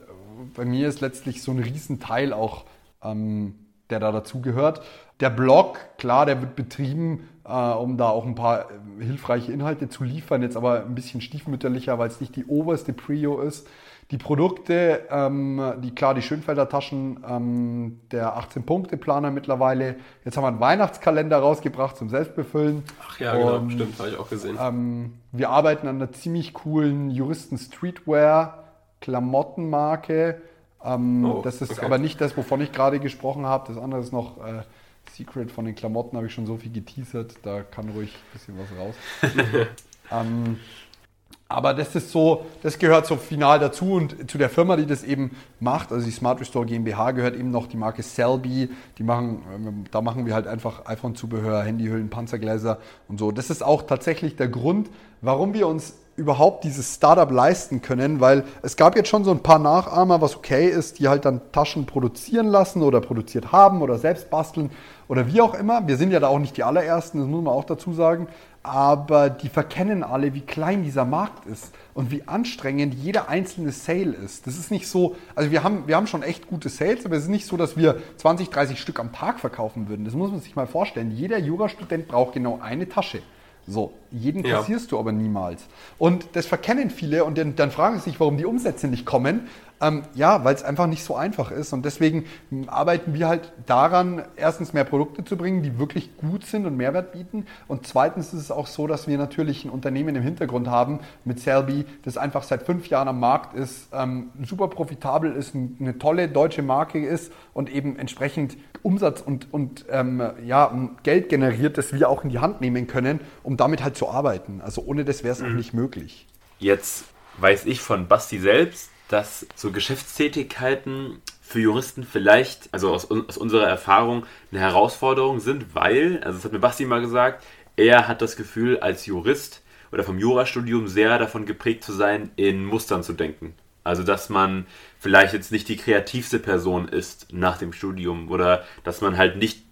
bei mir ist letztlich so ein Riesenteil auch, ähm, der da dazugehört. Der Blog, klar, der wird betrieben, äh, um da auch ein paar äh, hilfreiche Inhalte zu liefern, jetzt aber ein bisschen stiefmütterlicher, weil es nicht die oberste Prio ist. Die Produkte, ähm, die klar, die Schönfelder Taschen, ähm, der 18-Punkte-Planer mittlerweile. Jetzt haben wir einen Weihnachtskalender rausgebracht zum Selbstbefüllen. Ach ja, genau, Und, stimmt, habe ich auch gesehen. Ähm, wir arbeiten an einer ziemlich coolen Juristen-Streetwear-Klamottenmarke. Ähm, oh, das ist okay. aber nicht das, wovon ich gerade gesprochen habe. Das andere ist noch äh, Secret von den Klamotten, habe ich schon so viel geteasert. Da kann ruhig ein bisschen was raus. ähm, aber das ist so, das gehört so final dazu und zu der Firma, die das eben macht, also die Smart Restore GmbH gehört eben noch die Marke Selby. Die machen, ähm, da machen wir halt einfach iPhone-Zubehör, Handyhüllen, Panzergläser und so. Das ist auch tatsächlich der Grund, warum wir uns überhaupt dieses Startup leisten können, weil es gab jetzt schon so ein paar Nachahmer, was okay ist, die halt dann Taschen produzieren lassen oder produziert haben oder selbst basteln oder wie auch immer. Wir sind ja da auch nicht die allerersten, das muss man auch dazu sagen aber die verkennen alle, wie klein dieser Markt ist und wie anstrengend jeder einzelne Sale ist. Das ist nicht so, also wir haben, wir haben schon echt gute Sales, aber es ist nicht so, dass wir 20, 30 Stück am Tag verkaufen würden. Das muss man sich mal vorstellen. Jeder Jurastudent braucht genau eine Tasche. So, jeden kassierst ja. du aber niemals. Und das verkennen viele und dann, dann fragen sie sich, warum die Umsätze nicht kommen. Ähm, ja, weil es einfach nicht so einfach ist. Und deswegen arbeiten wir halt daran, erstens mehr Produkte zu bringen, die wirklich gut sind und Mehrwert bieten. Und zweitens ist es auch so, dass wir natürlich ein Unternehmen im Hintergrund haben mit Selby, das einfach seit fünf Jahren am Markt ist, ähm, super profitabel ist, eine tolle deutsche Marke ist und eben entsprechend Umsatz und, und ähm, ja, Geld generiert, das wir auch in die Hand nehmen können, um damit halt zu arbeiten. Also ohne das wäre es mhm. auch nicht möglich. Jetzt weiß ich von Basti selbst, dass so Geschäftstätigkeiten für Juristen vielleicht, also aus, aus, unserer Erfahrung, eine Herausforderung sind, weil, also das hat mir Basti mal gesagt, er hat das Gefühl, als Jurist oder vom Jurastudium sehr davon geprägt zu sein, in Mustern zu denken. Also, dass man vielleicht jetzt nicht die kreativste Person ist nach dem Studium oder dass man halt nicht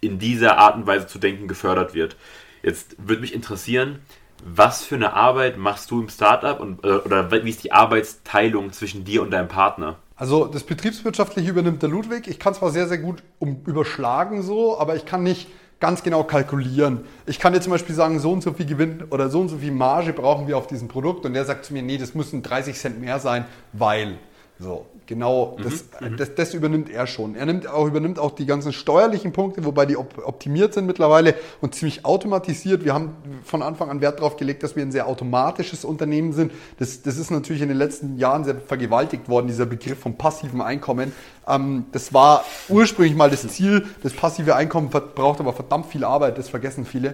in dieser Art und Weise zu denken gefördert wird. Jetzt würde mich interessieren, was für eine Arbeit machst du im Startup und, äh, oder wie ist die Arbeitsteilung zwischen dir und deinem Partner? Also das Betriebswirtschaftliche übernimmt der Ludwig. Ich kann zwar sehr, sehr gut um, überschlagen so, aber ich kann nicht ganz genau kalkulieren. Ich kann dir zum Beispiel sagen, so und so viel Gewinn oder so und so viel Marge brauchen wir auf diesem Produkt und der sagt zu mir, nee, das müssen 30 Cent mehr sein, weil. So, genau, das, mhm, das, das, übernimmt er schon. Er nimmt auch, übernimmt auch die ganzen steuerlichen Punkte, wobei die op optimiert sind mittlerweile und ziemlich automatisiert. Wir haben von Anfang an Wert darauf gelegt, dass wir ein sehr automatisches Unternehmen sind. Das, das ist natürlich in den letzten Jahren sehr vergewaltigt worden, dieser Begriff vom passiven Einkommen. Ähm, das war ursprünglich mal das Ziel. Das passive Einkommen braucht aber verdammt viel Arbeit, das vergessen viele.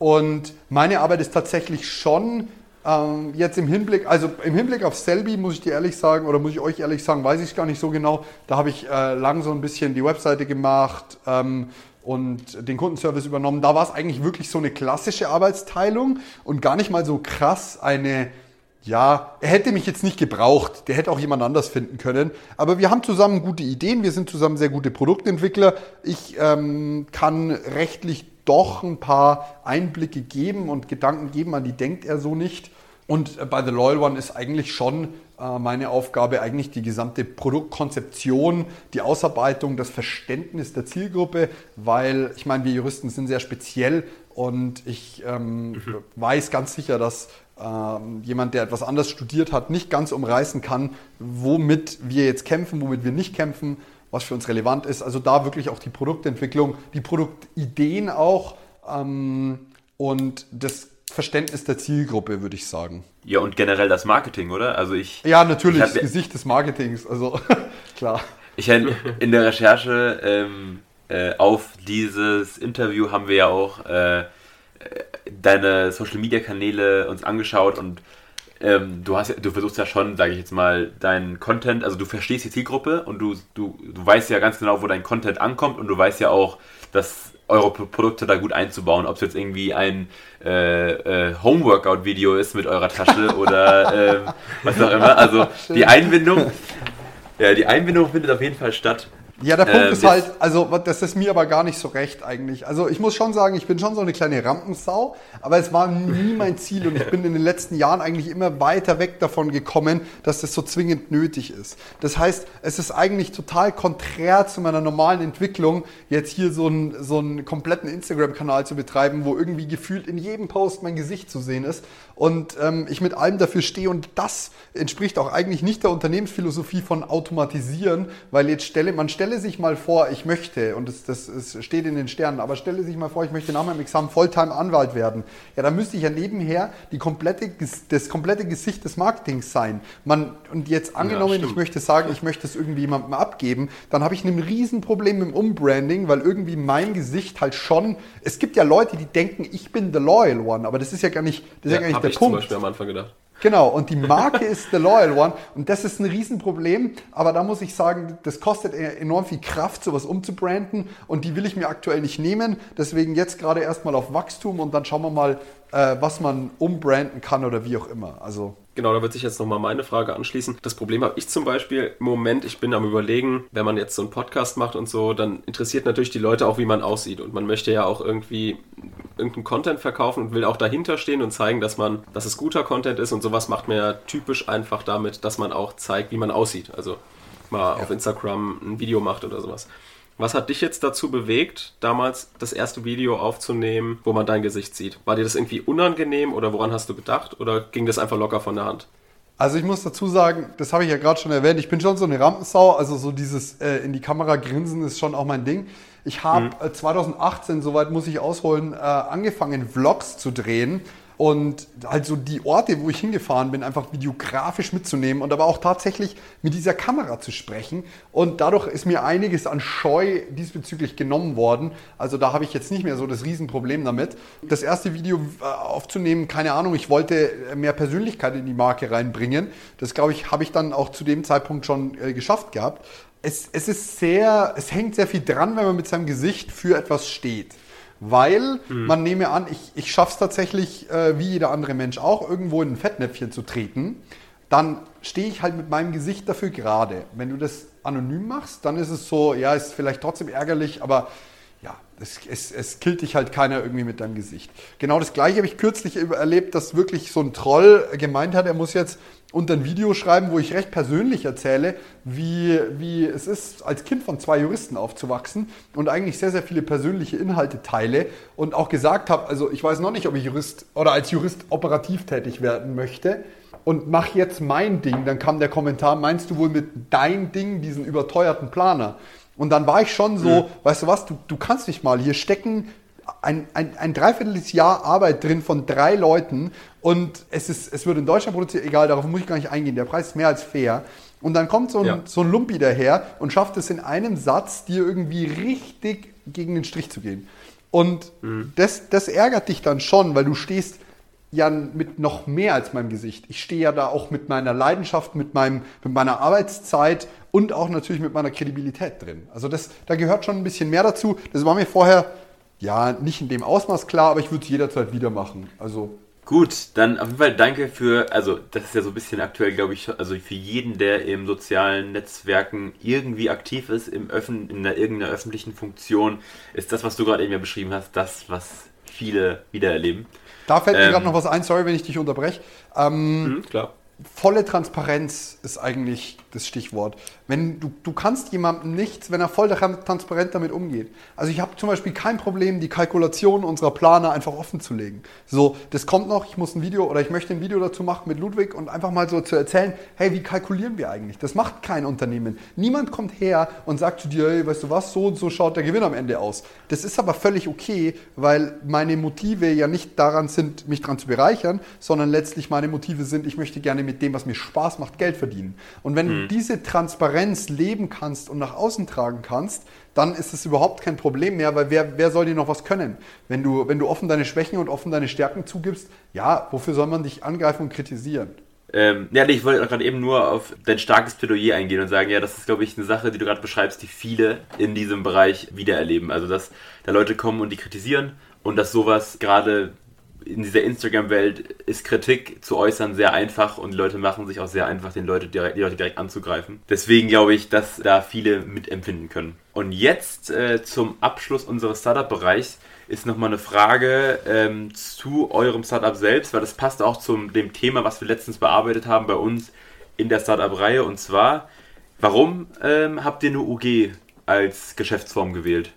Und meine Arbeit ist tatsächlich schon ähm, jetzt im Hinblick, also im Hinblick auf Selby muss ich dir ehrlich sagen, oder muss ich euch ehrlich sagen, weiß ich es gar nicht so genau. Da habe ich äh, lang so ein bisschen die Webseite gemacht ähm, und den Kundenservice übernommen. Da war es eigentlich wirklich so eine klassische Arbeitsteilung und gar nicht mal so krass eine, ja, er hätte mich jetzt nicht gebraucht, der hätte auch jemand anders finden können. Aber wir haben zusammen gute Ideen, wir sind zusammen sehr gute Produktentwickler. Ich ähm, kann rechtlich doch ein paar Einblicke geben und Gedanken geben, an die denkt er so nicht. Und äh, bei The Loyal One ist eigentlich schon äh, meine Aufgabe, eigentlich die gesamte Produktkonzeption, die Ausarbeitung, das Verständnis der Zielgruppe, weil ich meine, wir Juristen sind sehr speziell und ich ähm, mhm. weiß ganz sicher, dass ähm, jemand, der etwas anders studiert hat, nicht ganz umreißen kann, womit wir jetzt kämpfen, womit wir nicht kämpfen was für uns relevant ist. Also da wirklich auch die Produktentwicklung, die Produktideen auch ähm, und das Verständnis der Zielgruppe, würde ich sagen. Ja, und generell das Marketing, oder? Also ich. Ja, natürlich, ich hab- das Gesicht des Marketings, also klar. Ich in, in der Recherche ähm, äh, auf dieses Interview haben wir ja auch äh, äh, deine Social Media Kanäle uns angeschaut und ähm, du hast du versuchst ja schon, sage ich jetzt mal, deinen Content, also du verstehst die Zielgruppe und du, du, du weißt ja ganz genau, wo dein Content ankommt und du weißt ja auch, dass eure Pro- Produkte da gut einzubauen, ob es jetzt irgendwie ein äh, äh, Homeworkout-Video ist mit eurer Tasche oder ähm, was auch immer. Also die Einbindung, ja, die Einbindung findet auf jeden Fall statt. Ja, der Punkt Ähm, ist halt, also das ist mir aber gar nicht so recht eigentlich. Also ich muss schon sagen, ich bin schon so eine kleine Rampensau, aber es war nie mein Ziel und ich bin in den letzten Jahren eigentlich immer weiter weg davon gekommen, dass das so zwingend nötig ist. Das heißt, es ist eigentlich total konträr zu meiner normalen Entwicklung, jetzt hier so einen, so einen kompletten Instagram-Kanal zu betreiben, wo irgendwie gefühlt in jedem Post mein Gesicht zu sehen ist und ähm, ich mit allem dafür stehe und das entspricht auch eigentlich nicht der Unternehmensphilosophie von automatisieren, weil jetzt stelle, man stelle sich mal vor, ich möchte, und das, das, es steht in den Sternen, aber stelle sich mal vor, ich möchte nach meinem Examen Volltime-Anwalt werden. Ja, dann müsste ich ja nebenher die komplette, das komplette Gesicht des Marketings sein. Man, und jetzt angenommen, ich stimmt. möchte sagen, ich möchte es irgendwie jemandem abgeben, dann habe ich ein Riesenproblem mit dem Umbranding, weil irgendwie mein Gesicht halt schon, es gibt ja Leute, die denken, ich bin the loyal one, aber das ist ja gar nicht, das ist ja, gar nicht der ich zum Punkt. Beispiel am Anfang gedacht. Genau, und die Marke ist The Loyal One und das ist ein Riesenproblem, aber da muss ich sagen, das kostet e- enorm viel Kraft, sowas umzubranden und die will ich mir aktuell nicht nehmen. Deswegen jetzt gerade erstmal auf Wachstum und dann schauen wir mal, äh, was man umbranden kann oder wie auch immer. Also Genau, da wird sich jetzt nochmal meine Frage anschließen. Das Problem habe ich zum Beispiel im Moment, ich bin am überlegen, wenn man jetzt so einen Podcast macht und so, dann interessiert natürlich die Leute auch, wie man aussieht. Und man möchte ja auch irgendwie irgendeinen Content verkaufen und will auch dahinter stehen und zeigen, dass man, dass es guter Content ist und sowas macht man ja typisch einfach damit, dass man auch zeigt, wie man aussieht. Also mal auf Instagram ein Video macht oder sowas. Was hat dich jetzt dazu bewegt, damals das erste Video aufzunehmen, wo man dein Gesicht sieht? War dir das irgendwie unangenehm oder woran hast du gedacht oder ging das einfach locker von der Hand? Also ich muss dazu sagen, das habe ich ja gerade schon erwähnt, ich bin schon so eine Rampensau, also so dieses äh, in die Kamera grinsen ist schon auch mein Ding. Ich habe äh, 2018, soweit muss ich ausholen, äh, angefangen Vlogs zu drehen und halt so die Orte, wo ich hingefahren bin, einfach videografisch mitzunehmen und aber auch tatsächlich mit dieser Kamera zu sprechen. Und dadurch ist mir einiges an Scheu diesbezüglich genommen worden. Also da habe ich jetzt nicht mehr so das Riesenproblem damit. Das erste Video äh, aufzunehmen, keine Ahnung, ich wollte mehr Persönlichkeit in die Marke reinbringen. Das glaube ich, habe ich dann auch zu dem Zeitpunkt schon äh, geschafft gehabt. Es, es ist sehr, es hängt sehr viel dran, wenn man mit seinem Gesicht für etwas steht. Weil man nehme an, ich, ich schaffe es tatsächlich, äh, wie jeder andere Mensch auch, irgendwo in ein Fettnäpfchen zu treten. Dann stehe ich halt mit meinem Gesicht dafür gerade. Wenn du das anonym machst, dann ist es so, ja, ist vielleicht trotzdem ärgerlich, aber ja, es, es, es killt dich halt keiner irgendwie mit deinem Gesicht. Genau das gleiche habe ich kürzlich erlebt, dass wirklich so ein Troll gemeint hat, er muss jetzt unter ein Video schreiben, wo ich recht persönlich erzähle, wie, wie es ist, als Kind von zwei Juristen aufzuwachsen und eigentlich sehr, sehr viele persönliche Inhalte teile und auch gesagt habe, also ich weiß noch nicht, ob ich Jurist oder als Jurist operativ tätig werden möchte und mach jetzt mein Ding. Dann kam der Kommentar, meinst du wohl mit dein Ding diesen überteuerten Planer? Und dann war ich schon so, weißt du was, du, du kannst nicht mal, hier stecken ein, ein, ein Dreivierteljahr Arbeit drin von drei Leuten und es, ist, es wird in Deutschland produziert, egal, darauf muss ich gar nicht eingehen, der Preis ist mehr als fair. Und dann kommt so ein, Ja. so ein Lumpi daher und schafft es in einem Satz, dir irgendwie richtig gegen den Strich zu gehen. Und das, das ärgert dich dann schon, weil du stehst ja mit noch mehr als meinem Gesicht. Ich stehe ja da auch mit meiner Leidenschaft, mit, meinem, mit meiner Arbeitszeit und auch natürlich mit meiner Kredibilität drin. Also das, da gehört schon ein bisschen mehr dazu. Das war mir vorher ja nicht in dem Ausmaß klar, aber ich würde es jederzeit wieder machen. Also Gut, dann auf jeden Fall danke für, also das ist ja so ein bisschen aktuell, glaube ich, also für jeden, der im sozialen Netzwerken irgendwie aktiv ist, im Öffn in der, irgendeiner öffentlichen Funktion, ist das, was du gerade eben ja beschrieben hast, das, was viele wiedererleben. da fällt mir Ähm. gerade noch was ein, sorry, wenn ich dich unterbreche. Ähm, Mhm, klar. volle Transparenz ist eigentlich das Stichwort. Wenn du, du kannst jemandem nichts, wenn er voll transparent damit umgeht. Also ich habe zum Beispiel kein Problem, die Kalkulation unserer Planer einfach offen zu legen. So, das kommt noch, ich muss ein Video oder ich möchte ein Video dazu machen mit Ludwig und einfach mal so zu erzählen, hey, wie kalkulieren wir eigentlich? Das macht kein Unternehmen. Niemand kommt her und sagt zu dir, hey, weißt du was, so und so schaut der Gewinn am Ende aus. Das ist aber völlig okay, weil meine Motive ja nicht daran sind, mich daran zu bereichern, sondern letztlich meine Motive sind, ich möchte gerne mit dem, was mir Spaß macht, Geld verdienen. Und wenn hm. Du diese Transparenz leben kannst und nach außen tragen kannst, dann ist es überhaupt kein Problem mehr, weil wer, wer soll dir noch was können? Wenn du, wenn du offen deine Schwächen und offen deine Stärken zugibst, ja, wofür soll man dich angreifen und kritisieren? Ähm, ja, ich wollte gerade eben nur auf dein starkes Plädoyer eingehen und sagen, ja, das ist, glaube ich, eine Sache, die du gerade beschreibst, die viele in diesem Bereich wiedererleben. Also, dass da Leute kommen und die kritisieren und dass sowas gerade in dieser Instagram-Welt ist Kritik zu äußern sehr einfach und die Leute machen sich auch sehr einfach, den Leute direkt, die Leute direkt anzugreifen. Deswegen glaube ich, dass da viele mitempfinden können. Und jetzt äh, zum Abschluss unseres Startup-Bereichs ist nochmal eine Frage ähm, zu eurem Startup selbst, weil das passt auch zu dem Thema, was wir letztens bearbeitet haben bei uns in der Startup-Reihe. Und zwar, warum ähm, habt ihr eine UG als Geschäftsform gewählt?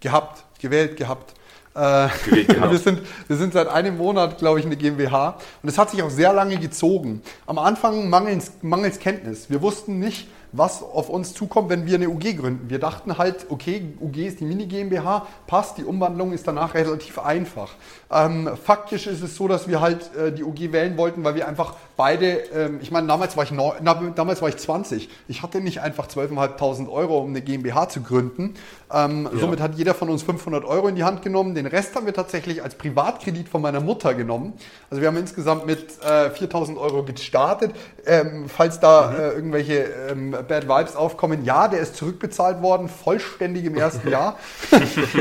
Gehabt, gewählt, gehabt. Äh, wir, sind, wir sind seit einem Monat, glaube ich, eine GmbH und es hat sich auch sehr lange gezogen. Am Anfang mangels, mangels Kenntnis. Wir wussten nicht, was auf uns zukommt, wenn wir eine UG gründen. Wir dachten halt, okay, UG ist die Mini GmbH, passt, die Umwandlung ist danach relativ einfach. Ähm, faktisch ist es so, dass wir halt äh, die UG wählen wollten, weil wir einfach beide, ähm, ich meine, damals war ich, neu, na, damals war ich 20. Ich hatte nicht einfach 12.500 Euro, um eine GmbH zu gründen. Ähm, ja. Somit hat jeder von uns 500 Euro in die Hand genommen. Den Rest haben wir tatsächlich als Privatkredit von meiner Mutter genommen. Also wir haben insgesamt mit äh, 4.000 Euro gestartet. Ähm, falls da mhm. äh, irgendwelche ähm, Bad Vibes aufkommen, ja, der ist zurückbezahlt worden, vollständig im ersten Jahr.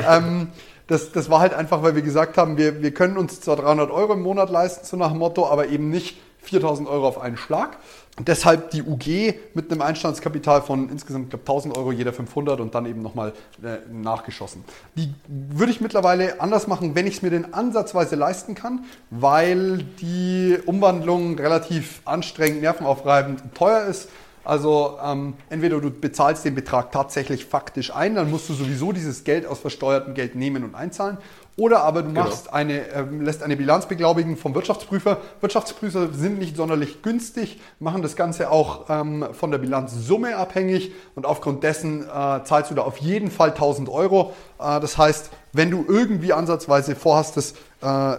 ähm, das, das war halt einfach, weil wir gesagt haben, wir, wir können uns zwar 300 Euro im Monat leisten, so nach dem Motto, aber eben nicht 4000 Euro auf einen Schlag. Deshalb die UG mit einem Einstandskapital von insgesamt, glaube 1000 Euro, jeder 500 und dann eben nochmal äh, nachgeschossen. Die würde ich mittlerweile anders machen, wenn ich es mir denn ansatzweise leisten kann, weil die Umwandlung relativ anstrengend, nervenaufreibend und teuer ist. Also ähm, entweder du bezahlst den Betrag tatsächlich faktisch ein, dann musst du sowieso dieses Geld aus versteuertem Geld nehmen und einzahlen. Oder aber du genau. machst eine, äh, lässt eine Bilanz beglaubigen vom Wirtschaftsprüfer. Wirtschaftsprüfer sind nicht sonderlich günstig, machen das Ganze auch ähm, von der Bilanzsumme abhängig und aufgrund dessen äh, zahlst du da auf jeden Fall 1000 Euro. Äh, das heißt, wenn du irgendwie ansatzweise vorhast, das äh,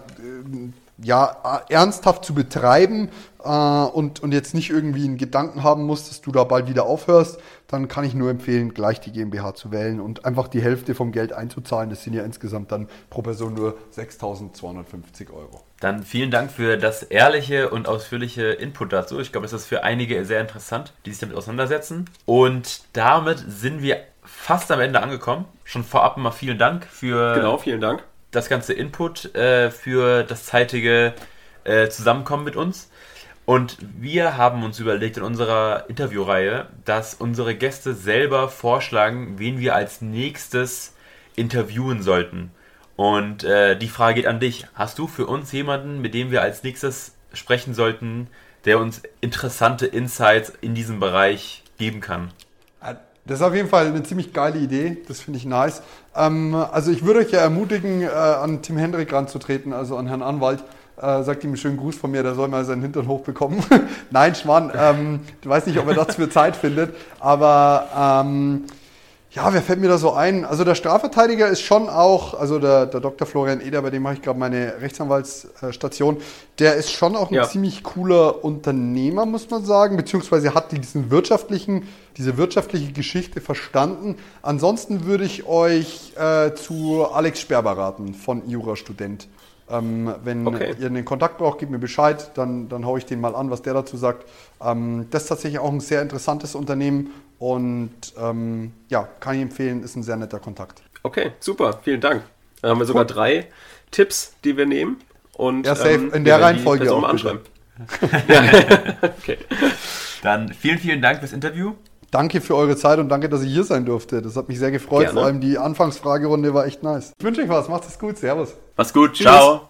ja, ernsthaft zu betreiben äh, und, und jetzt nicht irgendwie einen Gedanken haben musst, dass du da bald wieder aufhörst, dann kann ich nur empfehlen, gleich die GmbH zu wählen und einfach die Hälfte vom Geld einzuzahlen. Das sind ja insgesamt dann pro Person nur 6.250 Euro. Dann vielen Dank für das ehrliche und ausführliche Input dazu. Ich glaube, es ist für einige sehr interessant, die sich damit auseinandersetzen. Und damit sind wir fast am Ende angekommen. Schon vorab mal vielen Dank für. Genau, vielen Dank das ganze Input äh, für das zeitige äh, Zusammenkommen mit uns. Und wir haben uns überlegt in unserer Interviewreihe, dass unsere Gäste selber vorschlagen, wen wir als nächstes interviewen sollten. Und äh, die Frage geht an dich. Hast du für uns jemanden, mit dem wir als nächstes sprechen sollten, der uns interessante Insights in diesem Bereich geben kann? Das ist auf jeden Fall eine ziemlich geile Idee. Das finde ich nice. Ähm, also ich würde euch ja ermutigen, äh, an Tim Hendrik ranzutreten, also an Herrn Anwalt. Äh, sagt ihm einen schönen Gruß von mir, der soll mal seinen Hintern hochbekommen. Nein, Schmarrn. Ähm, ich weiß nicht, ob er dafür Zeit findet, aber ähm, ja, wer fällt mir da so ein? Also der Strafverteidiger ist schon auch, also der, der Dr. Florian Eder, bei dem mache ich gerade meine Rechtsanwaltsstation, der ist schon auch ein ja. ziemlich cooler Unternehmer, muss man sagen, beziehungsweise hat diesen wirtschaftlichen, diese wirtschaftliche Geschichte verstanden. Ansonsten würde ich euch äh, zu Alex Sperber raten von Jurastudent. Ähm, wenn okay. ihr einen Kontakt braucht, gebt mir Bescheid, dann, dann haue ich den mal an, was der dazu sagt. Ähm, das ist tatsächlich auch ein sehr interessantes Unternehmen und ähm, ja, kann ich empfehlen, ist ein sehr netter Kontakt. Okay, super, vielen Dank. Dann haben wir sogar drei Tipps, die wir nehmen. Und, ja, safe. Ähm, in der Reihenfolge auch. Anschreiben. okay. Dann vielen, vielen Dank fürs Interview. Danke für eure Zeit und danke, dass ich hier sein durfte. Das hat mich sehr gefreut. Gerne. Vor allem die Anfangsfragerunde war echt nice. Ich wünsche euch was. Macht es gut. Servus. Mach's gut. Tschüss. Ciao.